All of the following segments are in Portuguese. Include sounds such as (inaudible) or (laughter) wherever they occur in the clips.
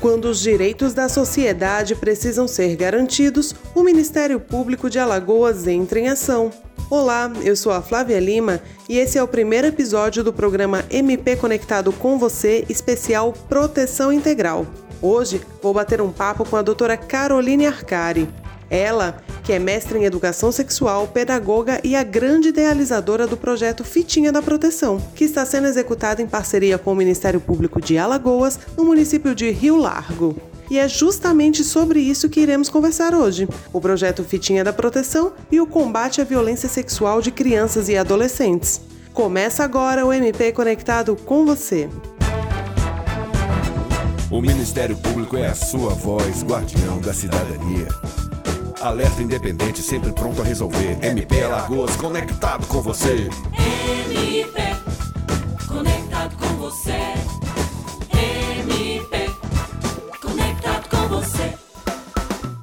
Quando os direitos da sociedade precisam ser garantidos, o Ministério Público de Alagoas entra em ação. Olá, eu sou a Flávia Lima e esse é o primeiro episódio do programa MP Conectado com Você, especial Proteção Integral. Hoje vou bater um papo com a doutora Caroline Arcari. Ela, que é mestre em educação sexual, pedagoga e a grande idealizadora do projeto Fitinha da Proteção, que está sendo executado em parceria com o Ministério Público de Alagoas, no município de Rio Largo. E é justamente sobre isso que iremos conversar hoje: o projeto Fitinha da Proteção e o combate à violência sexual de crianças e adolescentes. Começa agora o MP Conectado com você. O Ministério Público é a sua voz, guardião da cidadania. Alerta independente, sempre pronto a resolver. MP Alagoas, conectado com você. MP, conectado com você. MP, conectado com você.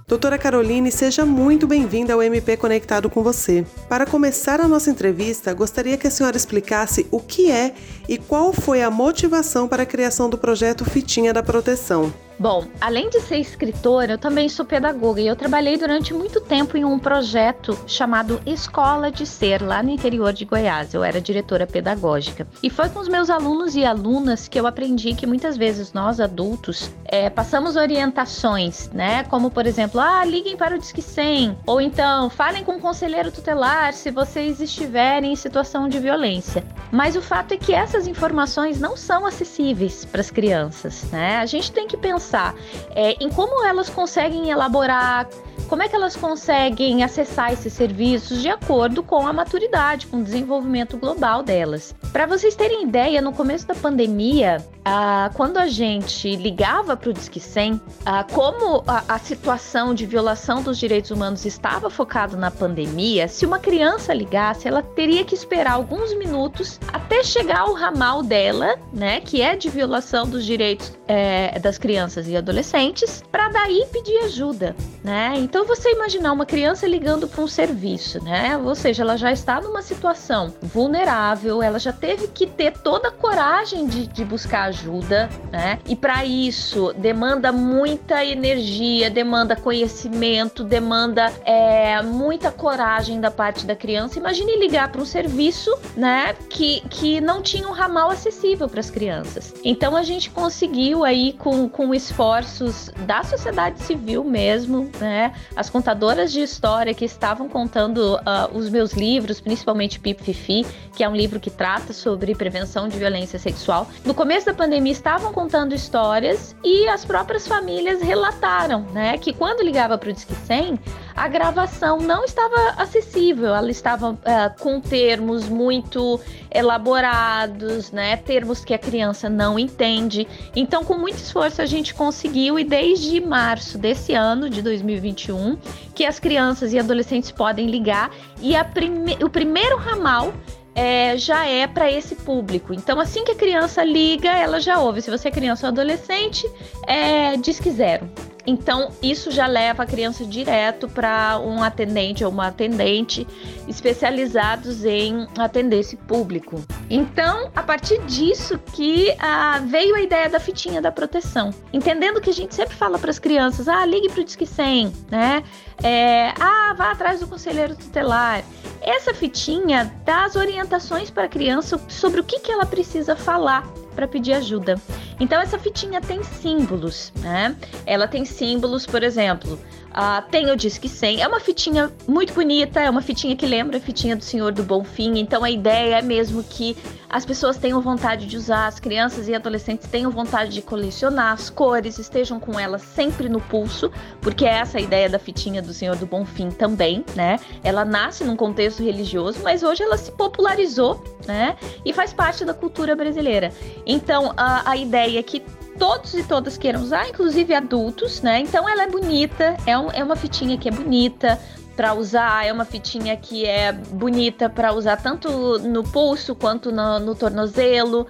Doutora Caroline, seja muito bem-vinda ao MP Conectado com você. Para começar a nossa entrevista, gostaria que a senhora explicasse o que é e qual foi a motivação para a criação do projeto Fitinha da Proteção. Bom, além de ser escritora, eu também sou pedagoga e eu trabalhei durante muito tempo em um projeto chamado Escola de Ser, lá no interior de Goiás. Eu era diretora pedagógica. E foi com os meus alunos e alunas que eu aprendi que muitas vezes nós adultos é, passamos orientações, né? Como, por exemplo, ah, liguem para o Disque 100, ou então falem com o conselheiro tutelar se vocês estiverem em situação de violência. Mas o fato é que essas informações não são acessíveis para as crianças, né? A gente tem que pensar é, em como elas conseguem elaborar, como é que elas conseguem acessar esses serviços de acordo com a maturidade, com o desenvolvimento global delas. Para vocês terem ideia, no começo da pandemia, ah, quando a gente ligava para o Disque 100, ah, como a, a, situação de violação dos direitos humanos estava focado na pandemia, se uma criança ligasse, ela teria que esperar alguns minutos até chegar ao ramal dela, né, que é de violação dos direitos é, das crianças e adolescentes, para daí pedir ajuda, né? Então você imaginar uma criança ligando para um serviço, né? Ou seja, ela já está numa situação vulnerável, ela já teve que ter toda a coragem de, de buscar ajuda, né? E para isso demanda muita energia, demanda conhecimento, demanda é, muita coragem da parte da criança. Imagine ligar para um serviço, né? Que, que não tinha um ramal acessível para as crianças. Então a gente conseguiu aí com, com esforços da sociedade civil mesmo, né? As contadoras de história que estavam contando uh, os meus livros, principalmente Pip Fifi, que é um livro que trata sobre prevenção de violência sexual. No começo da pandemia estavam contando histórias e as próprias famílias relataram, né, que quando ligava para o Disque 100, a gravação não estava acessível, ela estava uh, com termos muito elaborados, né, termos que a criança não entende. Então, com muito esforço a gente conseguiu e desde março desse ano de 2021 que as crianças e adolescentes podem ligar e prime o primeiro ramal é, já é para esse público. Então, assim que a criança liga, ela já ouve. Se você é criança ou adolescente, é, diz que zero. Então, isso já leva a criança direto para um atendente ou uma atendente especializados em atender esse público. Então, a partir disso que ah, veio a ideia da fitinha da proteção. Entendendo que a gente sempre fala para as crianças, ah, ligue para o Disque 100, né? É, ah, vá atrás do conselheiro tutelar. Essa fitinha dá as orientações para a criança sobre o que, que ela precisa falar para pedir ajuda. Então essa fitinha tem símbolos, né? Ela tem símbolos, por exemplo, Uh, tem o Disque 100. É uma fitinha muito bonita, é uma fitinha que lembra a fitinha do Senhor do Bonfim. Então a ideia é mesmo que as pessoas tenham vontade de usar, as crianças e adolescentes tenham vontade de colecionar, as cores estejam com elas sempre no pulso, porque é essa a ideia da fitinha do Senhor do Bonfim também, né? Ela nasce num contexto religioso, mas hoje ela se popularizou, né? E faz parte da cultura brasileira. Então a, a ideia é que todos e todas queiram usar, inclusive adultos, né? Então ela é bonita, é, um, é uma fitinha que é bonita para usar, é uma fitinha que é bonita para usar tanto no pulso quanto no, no tornozelo.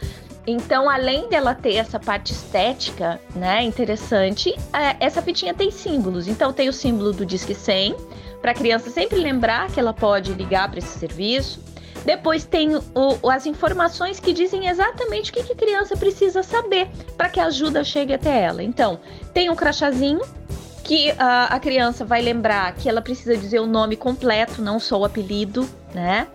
Então, além dela ter essa parte estética, né, interessante, é, essa fitinha tem símbolos. Então, tem o símbolo do Disque 100, para criança sempre lembrar que ela pode ligar para esse serviço. Depois tem o, as informações que dizem exatamente o que, que a criança precisa saber para que a ajuda chegue até ela. Então, tem um crachazinho que uh, a criança vai lembrar que ela precisa dizer o nome completo, não só o apelido, né?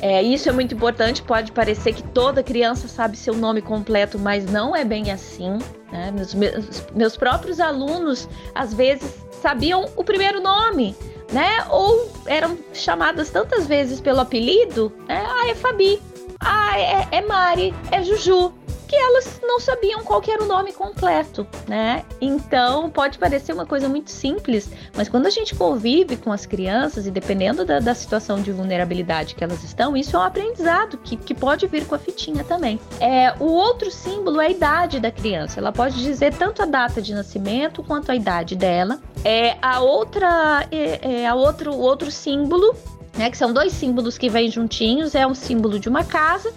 É, isso é muito importante. Pode parecer que toda criança sabe seu nome completo, mas não é bem assim. Né? Meus, meus, meus próprios alunos, às vezes, sabiam o primeiro nome, né? Ou eram chamadas tantas vezes pelo apelido, né? Ah, é Fabi. Ah, é, é Mari. É Juju elas não sabiam qual era o nome completo, né? Então pode parecer uma coisa muito simples, mas quando a gente convive com as crianças e dependendo da, da situação de vulnerabilidade que elas estão, isso é um aprendizado que, que pode vir com a fitinha também. É, o outro símbolo é a idade da criança. Ela pode dizer tanto a data de nascimento quanto a idade dela. É a outra, é, é a outro, outro símbolo né, que são dois símbolos que vêm juntinhos, é um símbolo de uma casa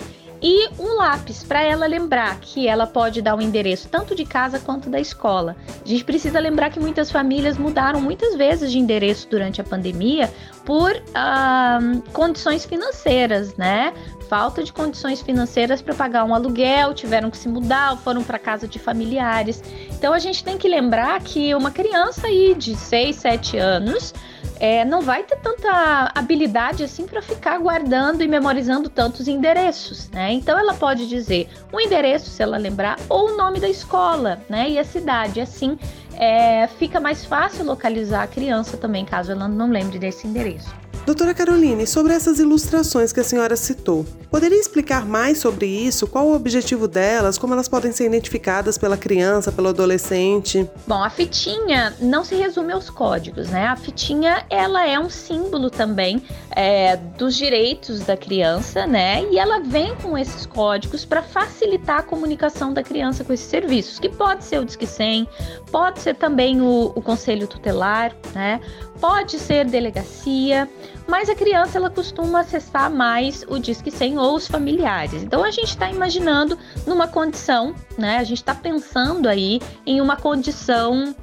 e um lápis para ela lembrar que ela pode dar o um endereço tanto de casa quanto da escola. A gente precisa lembrar que muitas famílias mudaram muitas vezes de endereço durante a pandemia por uh, condições financeiras, né? Falta de condições financeiras para pagar um aluguel, tiveram que se mudar, foram para casa de familiares. Então a gente tem que lembrar que uma criança aí de 6, 7 anos é, não vai ter tanta habilidade assim para ficar guardando e memorizando tantos endereços, né? Então ela pode dizer um endereço, se ela lembrar, ou o nome da escola, né? E a cidade. Assim é, fica mais fácil localizar a criança também, caso ela não lembre desse endereço. Doutora Caroline, sobre essas ilustrações que a senhora citou, poderia explicar mais sobre isso? Qual o objetivo delas? Como elas podem ser identificadas pela criança, pelo adolescente? Bom, a fitinha não se resume aos códigos, né? A fitinha, ela é um símbolo também é, dos direitos da criança, né? E ela vem com esses códigos para facilitar a comunicação da criança com esses serviços, que pode ser o Disque 100, pode ser também o, o Conselho Tutelar, né? Pode ser delegacia, mas a criança ela costuma acessar mais o Disque 100 ou os familiares. Então a gente está imaginando numa condição, né? A gente está pensando aí em uma condição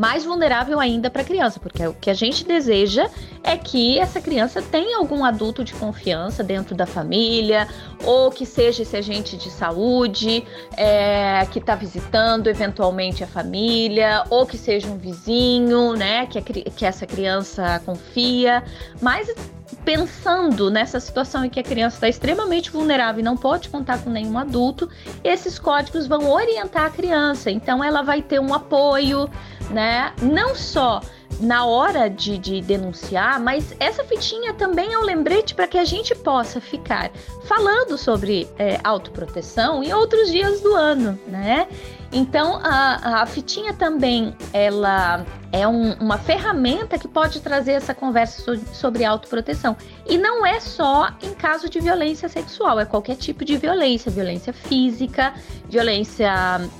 mais vulnerável ainda para a criança, porque o que a gente deseja é que essa criança tenha algum adulto de confiança dentro da família, ou que seja esse agente de saúde é, que está visitando eventualmente a família, ou que seja um vizinho, né, que, a, que essa criança confia, mas pensando nessa situação em que a criança está extremamente vulnerável e não pode contar com nenhum adulto, esses códigos vão orientar a criança. Então, ela vai ter um apoio, né? Não só na hora de, de, denunciar, mas essa fitinha também é um lembrete para que a gente possa ficar falando sobre é, autoproteção em outros dias do ano, né? Então a, a fitinha também ela é um, uma ferramenta que pode trazer essa conversa so, sobre autoproteção. E não é só em caso de violência sexual, é qualquer tipo de violência, violência física, violência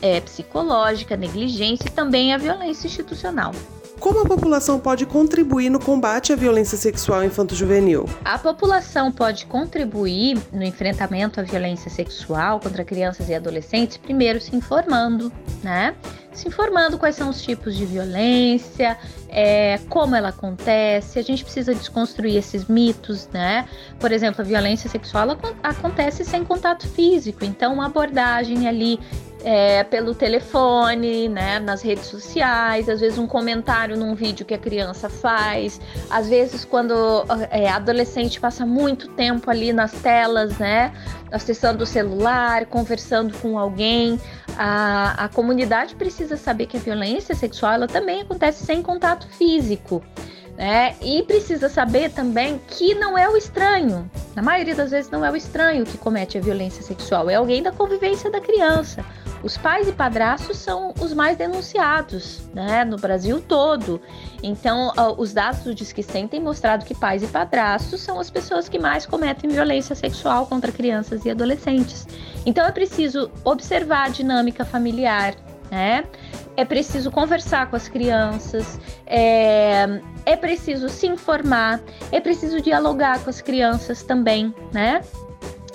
é, psicológica, negligência e também a violência institucional. Como a população pode contribuir no combate à violência sexual infanto-juvenil? A população pode contribuir no enfrentamento à violência sexual contra crianças e adolescentes, primeiro se informando, né? Se informando quais são os tipos de violência, é, como ela acontece, a gente precisa desconstruir esses mitos, né? Por exemplo, a violência sexual acontece sem contato físico, então uma abordagem ali é, pelo telefone, né, nas redes sociais, às vezes um comentário num vídeo que a criança faz, às vezes quando é, adolescente passa muito tempo ali nas telas, né, acessando o celular, conversando com alguém, a, a comunidade precisa saber que a violência sexual ela também acontece sem contato físico. Né? E precisa saber também que não é o estranho. Na maioria das vezes não é o estranho que comete a violência sexual, é alguém da convivência da criança. Os pais e padrastos são os mais denunciados, né, no Brasil todo. Então, os dados do Disque 100 têm mostrado que pais e padrastos são as pessoas que mais cometem violência sexual contra crianças e adolescentes. Então, é preciso observar a dinâmica familiar, né? É preciso conversar com as crianças, é, é preciso se informar, é preciso dialogar com as crianças também, né?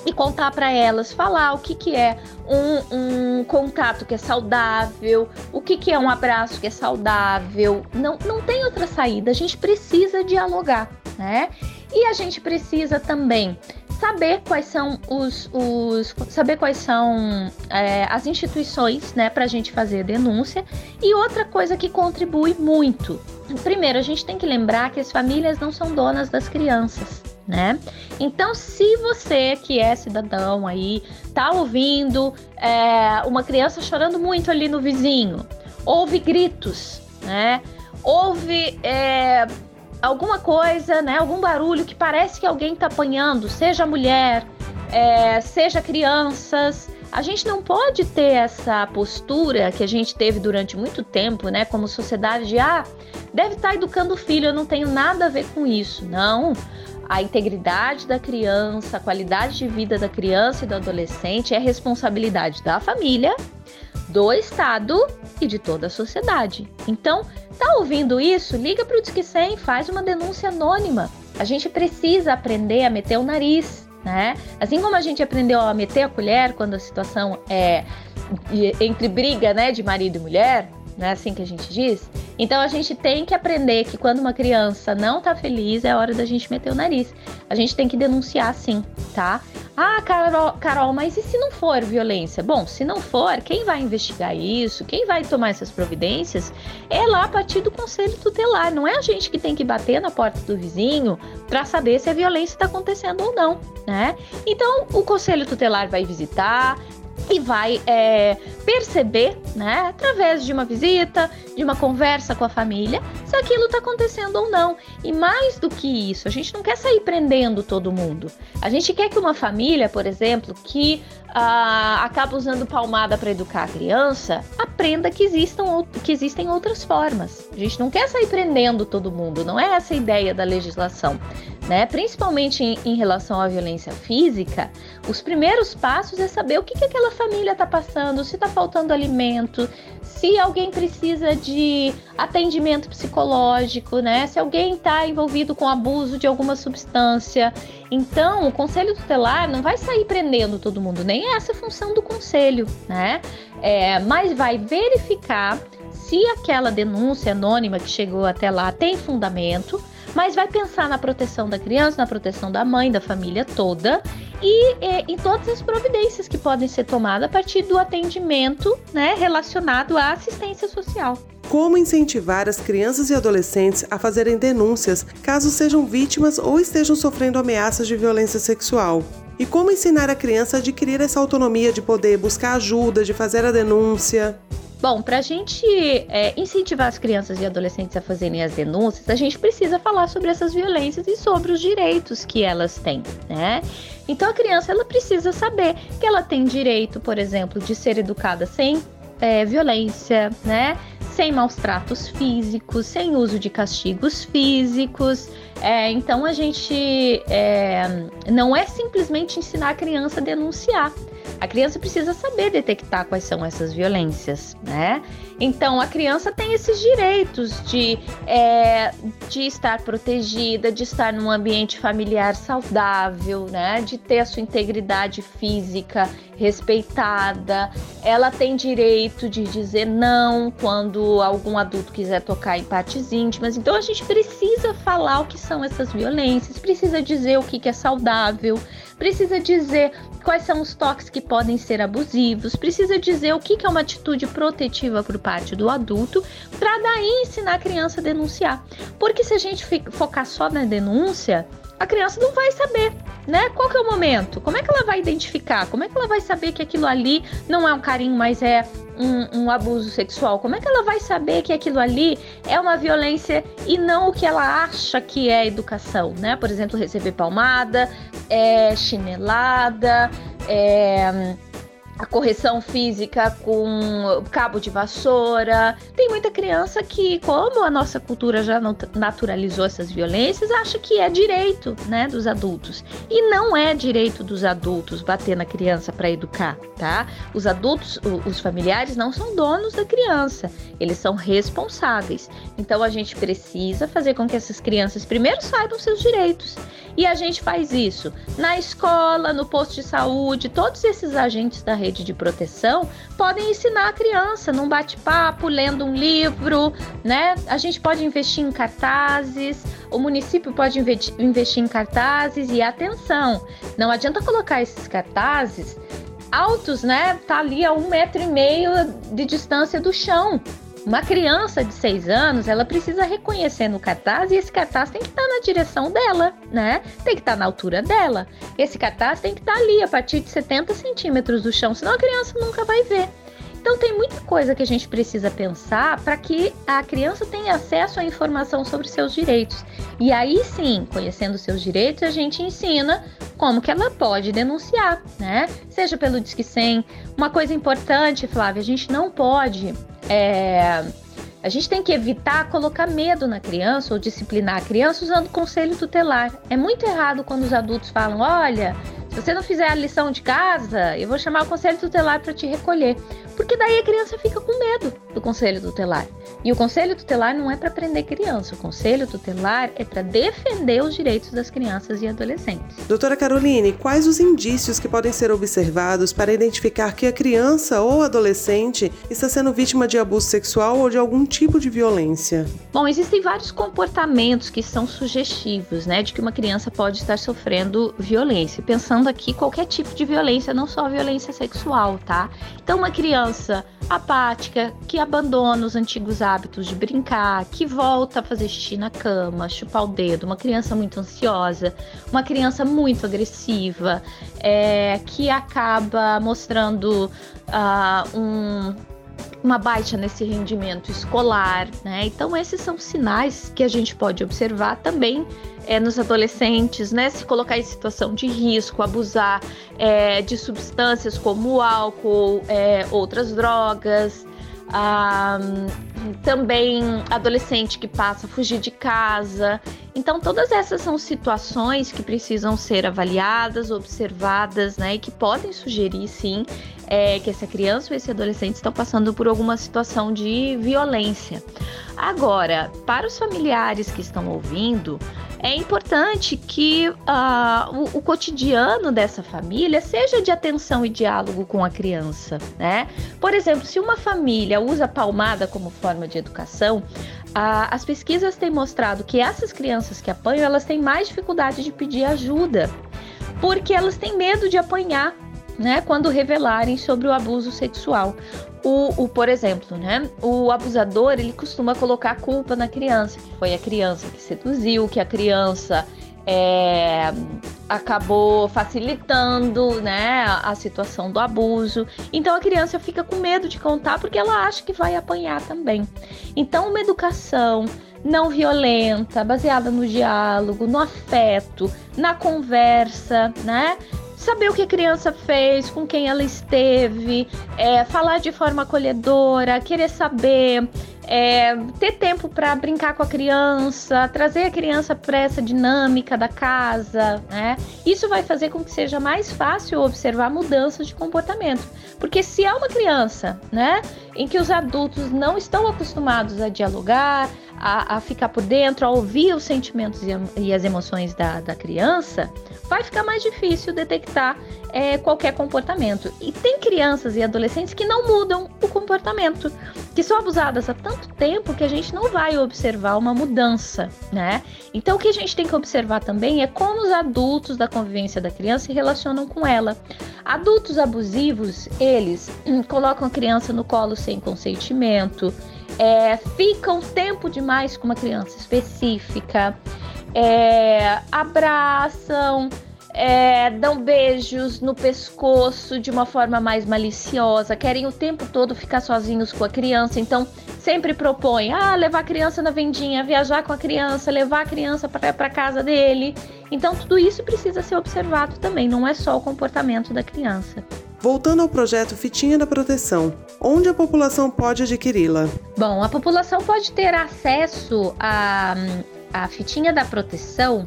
E contar para elas, falar o que, que é um, um, contato que é saudável, o que, que é um abraço que é saudável. Não, não tem outra saída, a gente precisa dialogar, né? E a gente precisa também saber quais são os, os saber quais são é, as instituições, né, para a gente fazer denúncia. E outra coisa que contribui muito. Primeiro, a gente tem que lembrar que as famílias não são donas das crianças. Né? Então, se você que é cidadão aí tá ouvindo é, uma criança chorando muito ali no vizinho, ouve gritos, né? Ouve é, alguma coisa, né? Algum barulho que parece que alguém está apanhando, seja mulher, é, seja crianças. A gente não pode ter essa postura que a gente teve durante muito tempo, né? Como sociedade de ah, deve estar tá educando o filho, eu não tenho nada a ver com isso. Não. A integridade da criança, a qualidade de vida da criança e do adolescente é responsabilidade da família, do Estado e de toda a sociedade. Então, Tá ouvindo isso? Liga para o Disque 100, faz uma denúncia anônima. A gente precisa aprender a meter o nariz, né? Assim como a gente aprendeu a meter a colher quando a situação é entre briga, né, de marido e mulher, não é assim que a gente diz? Então a gente tem que aprender que quando uma criança não tá feliz, é hora da gente meter o nariz. A gente tem que denunciar sim, tá? Ah, Carol, Carol, mas e se não for violência? Bom, se não for, quem vai investigar isso, quem vai tomar essas providências é lá a partir do conselho tutelar. Não é a gente que tem que bater na porta do vizinho para saber se a violência está acontecendo ou não, né? Então, o conselho tutelar vai visitar, e vai é, perceber, né, através de uma visita, de uma conversa com a família, se aquilo está acontecendo ou não. E mais do que isso, a gente não quer sair prendendo todo mundo. A gente quer que uma família, por exemplo, que ah, acaba usando palmada para educar a criança, aprenda que, existam, que existem outras formas. A gente não quer sair prendendo todo mundo, não é essa a ideia da legislação né? Principalmente em, em, relação à violência física, os primeiros passos é saber o que, que aquela família está passando, se está faltando alimento, se alguém precisa de atendimento psicológico, né? Se alguém está envolvido com abuso de alguma substância. Então, o conselho tutelar não vai sair prendendo todo mundo, nem é essa função do conselho, né? É, mas vai verificar se aquela denúncia anônima que chegou até lá tem fundamento mas vai pensar na proteção da criança, na proteção da mãe, da família toda e é, em todas as providências que podem ser tomadas a partir do atendimento né, relacionado à assistência social. Como incentivar as crianças e adolescentes a fazerem denúncias caso sejam vítimas ou estejam sofrendo ameaças de violência sexual? E como ensinar a criança a adquirir essa autonomia de poder buscar ajuda, de fazer a denúncia? Bom, para a gente é, incentivar as crianças e adolescentes a fazerem as denúncias, a gente precisa falar sobre essas violências e sobre os direitos que elas têm, né? Então a criança ela precisa saber que ela tem direito, por exemplo, de ser educada sem é, violência, né? Sem maus tratos físicos, sem uso de castigos físicos. É, então a gente é, não é simplesmente ensinar a criança a denunciar. A criança precisa saber detectar quais são essas violências, né? Então a criança tem esses direitos de, é, de estar protegida, de estar num ambiente familiar saudável, né? De ter a sua integridade física respeitada. Ela tem direito de dizer não quando algum adulto quiser tocar em partes íntimas. Então a gente precisa falar o que são essas violências, precisa dizer o que, que é saudável, precisa dizer quais são os toques que podem ser abusivos, precisa dizer o que é uma atitude protetiva por parte do adulto, para daí ensinar a criança a denunciar. Porque se a gente focar só na denúncia, a criança não vai saber, né? Qual que é o momento? Como é que ela vai identificar? Como é que ela vai saber que aquilo ali não é um carinho, mas é um, um, abuso sexual? Como é que ela vai saber que aquilo ali é uma violência e não o que ela acha que é educação, né? Por exemplo, receber palmada, é, chinelada, é, a correção física com cabo de vassoura. Tem muita criança que, como a nossa cultura já naturalizou essas violências, acha que é direito, né, dos adultos. E não é direito dos adultos bater na criança para educar, tá? Os adultos, os familiares não são donos da criança, eles são responsáveis. Então a gente precisa fazer com que essas crianças primeiro saibam seus direitos E a gente faz isso na escola, no posto de saúde, todos esses agentes da rede de proteção podem ensinar a criança num bate-papo, lendo um livro, né? A gente pode investir em cartazes, o município pode investir em cartazes e atenção, não adianta colocar esses cartazes altos, né? Tá ali a um metro e meio de distância do chão. Uma criança de seis anos, ela precisa reconhecer no cartaz e esse cartaz tem que estar na direção dela, né? Tem que estar na altura dela. Esse cartaz tem que estar ali, a partir de 70 centímetros do chão, senão a criança nunca vai ver. Então tem muita coisa que a gente precisa pensar para que a criança tenha acesso à informação sobre seus direitos. E aí sim, conhecendo seus direitos, a gente ensina como que ela pode denunciar, né? Seja pelo Disque 100. Uma coisa importante, Flávia, a gente não pode é, a gente tem que evitar colocar medo na criança ou disciplinar a criança usando conselho tutelar. É muito errado quando os adultos falam: olha, se você não fizer a lição de casa, eu vou chamar o conselho tutelar para te recolher. Porque daí a criança fica com medo do conselho tutelar. E o conselho tutelar não é para prender criança, o conselho tutelar é para defender os direitos das crianças e adolescentes. Doutora Caroline, quais os indícios que podem ser observados para identificar que a criança ou adolescente está sendo vítima de abuso sexual ou de algum tipo de violência? Bom, existem vários comportamentos que são sugestivos, né, de que uma criança pode estar sofrendo violência. Pensando aqui qualquer tipo de violência, não só violência sexual, tá? Então, uma criança apática, que abandona os antigos hábitos de brincar, que volta a fazer xixi na cama, chupar o dedo, uma criança muito ansiosa, uma criança muito agressiva, é, que acaba mostrando uh, um, uma baixa nesse rendimento escolar, né? Então esses são sinais que a gente pode observar também é, nos adolescentes, né? Se colocar em situação de risco, abusar é, de substâncias como álcool, é, outras drogas. Ah, também adolescente que passa a fugir de casa. Então, todas essas são situações que precisam ser avaliadas, observadas, né? E que podem sugerir, sim, é, que essa criança ou esse adolescente estão passando por alguma situação de violência. Agora, para os familiares que estão ouvindo, é importante que uh, o, o, cotidiano dessa família seja de atenção e diálogo com a criança, né? Por exemplo, se uma família usa palmada como forma de educação, uh, as pesquisas têm mostrado que essas crianças que apanham, elas têm mais dificuldade de pedir ajuda, porque elas têm medo de apanhar né, quando revelarem sobre o abuso sexual. O, o, por exemplo, né, o abusador ele costuma colocar a culpa na criança, que foi a criança que seduziu, que a criança é, acabou facilitando né, a situação do abuso. Então a criança fica com medo de contar porque ela acha que vai apanhar também. Então, uma educação não violenta, baseada no diálogo, no afeto, na conversa, né? Saber o que a criança fez, com quem ela esteve, é, falar de forma acolhedora, querer saber, é, ter tempo para brincar com a criança, trazer a criança para essa dinâmica da casa, né? Isso vai fazer com que seja mais fácil observar mudanças de comportamento. Porque se há uma criança, né, em que os adultos não estão acostumados a dialogar, a, a ficar por dentro, a ouvir os sentimentos e, e as emoções da, da criança, vai ficar mais difícil detectar é, qualquer comportamento. E tem crianças e adolescentes que não mudam o comportamento, que são abusadas há tanto tempo que a gente não vai observar uma mudança, né? Então o que a gente tem que observar também é como os adultos da convivência da criança se relacionam com ela. Adultos abusivos, eles hum, colocam a criança no colo sem consentimento, é, ficam tempo demais com uma criança específica, é, abraçam, é, dão beijos no pescoço de uma forma mais maliciosa, querem o tempo todo ficar sozinhos com a criança, então sempre propõem ah, levar a criança na vendinha, viajar com a criança, levar a criança para casa dele. Então tudo isso precisa ser observado também, não é só o comportamento da criança. Voltando ao projeto Fitinha da Proteção, onde a população pode adquiri-la? Bom, a população pode ter acesso à, Fitinha da Proteção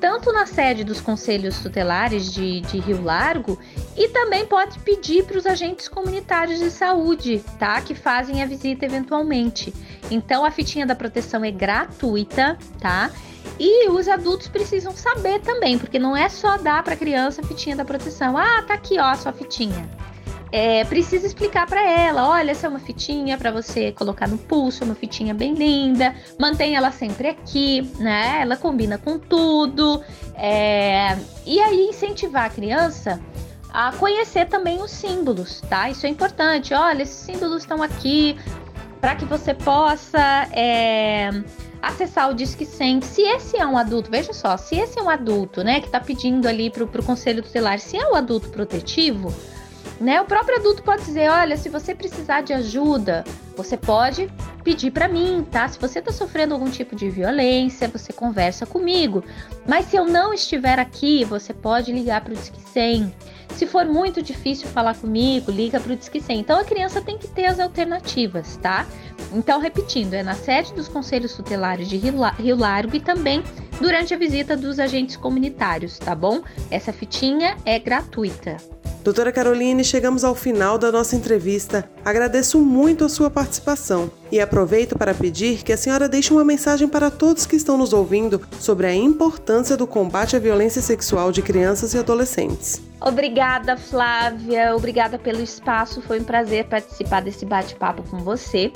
tanto na sede dos conselhos tutelares de, de Rio Largo e também pode pedir para os agentes comunitários de saúde, tá? Que fazem a visita eventualmente. Então a fitinha da proteção é gratuita, tá? E os adultos precisam saber também, porque não é só dar para a criança a fitinha da proteção. Ah, tá aqui, ó, a sua fitinha. É, precisa explicar para ela, olha, essa é uma fitinha para você colocar no pulso, uma fitinha bem linda, mantenha ela sempre aqui, né? Ela combina com tudo. É, e aí incentivar a criança a conhecer também os símbolos, tá? Isso é importante. Olha, esses símbolos estão aqui para que você possa é, acessar o Disque 100. Se esse é um adulto, veja só, se esse é um adulto, né, que está pedindo ali para o conselho tutelar, se é um adulto protetivo, né, o próprio adulto pode dizer, olha, se você precisar de ajuda, você pode pedir para mim, tá? Se você está sofrendo algum tipo de violência, você conversa comigo. Mas se eu não estiver aqui, você pode ligar para o Disque 100. Se for muito difícil falar comigo, liga para o Disque 100. Então a criança tem que ter as alternativas, tá? Então, repetindo, é na sede dos conselhos tutelares de Rio Largo e também durante a visita dos agentes comunitários, tá bom? Essa fitinha é gratuita. Doutora Caroline, chegamos ao final da nossa entrevista. Agradeço muito a sua participação e aproveito para pedir que a senhora deixe uma mensagem para todos que estão nos ouvindo sobre a importância do combate à violência sexual de crianças e adolescentes. Obrigada, Flávia. Obrigada pelo espaço. Foi um prazer participar desse bate-papo com você.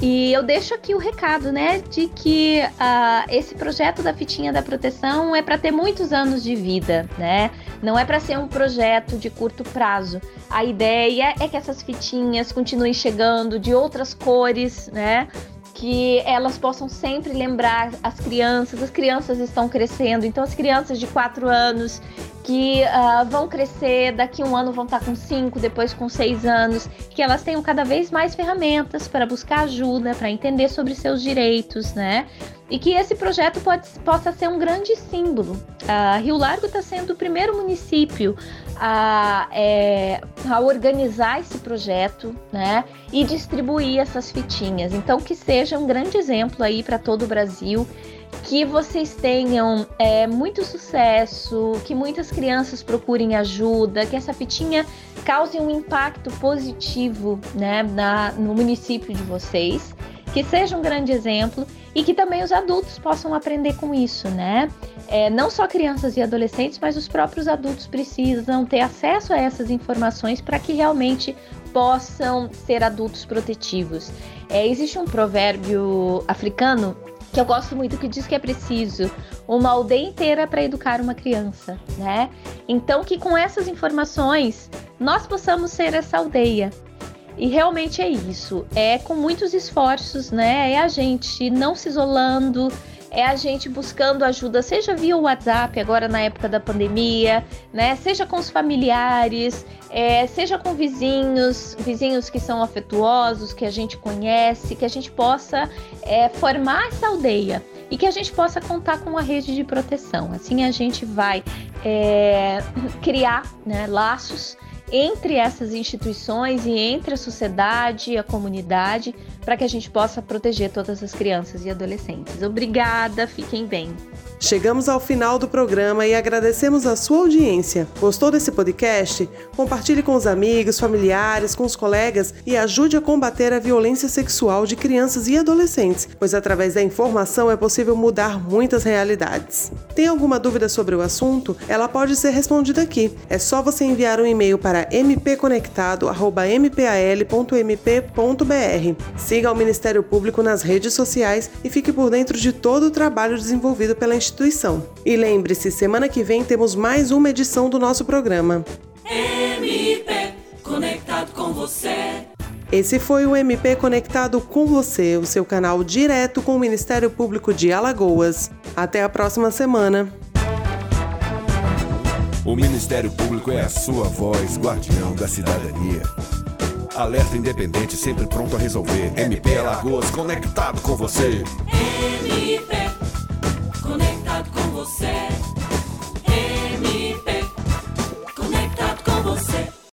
E eu deixo aqui o recado, né, de que uh, esse projeto da fitinha da proteção é para ter muitos anos de vida, né? Não é para ser um projeto de curto prazo. A ideia é que essas fitinhas continuem chegando de outras cores, né? Que elas possam sempre lembrar as crianças. As crianças estão crescendo, então as crianças de 4 anos que uh, vão crescer, daqui um ano vão estar com 5, depois com 6 anos, que elas tenham cada vez mais ferramentas para buscar ajuda, para entender sobre seus direitos, né? E que esse projeto pode, possa ser um grande símbolo. Uh, Rio Largo está sendo o primeiro município a, é, a organizar esse projeto, né? E distribuir essas fitinhas. Então, que seja um grande exemplo aí para todo o Brasil que vocês tenham é, muito sucesso, que muitas crianças procurem ajuda, que essa fitinha cause um impacto positivo né, na, no município de vocês, que seja um grande exemplo e que também os adultos possam aprender com isso, né? É, não só crianças e adolescentes, mas os próprios adultos precisam ter acesso a essas informações para que realmente possam ser adultos protetivos. É, existe um provérbio africano que eu gosto muito, que diz que é preciso uma aldeia inteira para educar uma criança, né? Então, que com essas informações nós possamos ser essa aldeia. E realmente é isso. É com muitos esforços, né? É a gente não se isolando, é a gente buscando ajuda, seja via WhatsApp, agora na época da pandemia, né? Seja com os familiares, é, seja com vizinhos, vizinhos que são afetuosos, que a gente conhece, que a gente possa é, formar essa aldeia e que a gente possa contar com uma rede de proteção. Assim a gente vai é, (clears throat) criar né, laços entre essas instituições e entre a sociedade e a comunidade para que a gente possa proteger todas as crianças e adolescentes. Obrigada, fiquem bem. Chegamos ao final do programa e agradecemos a sua audiência. Gostou desse podcast? Compartilhe com os amigos, familiares, com os colegas e ajude a combater a violência sexual de crianças e adolescentes, pois através da informação é possível mudar muitas realidades. Tem alguma dúvida sobre o assunto? Ela pode ser respondida aqui. É só você enviar um e-mail para mpconectado@mpal.mp.br. Siga o Ministério Público nas redes sociais e fique por dentro de todo o trabalho desenvolvido pela instituição. E lembre-se, semana que vem temos mais uma edição do nosso programa. MP conectado com você. Esse foi o MP Conectado com você, o seu canal direto com o Ministério Público de Alagoas. Até a próxima semana. O Ministério Público é a sua voz, guardião da cidadania. Alerta independente, sempre pronto a resolver. MP Alagoas, conectado com você. MP você.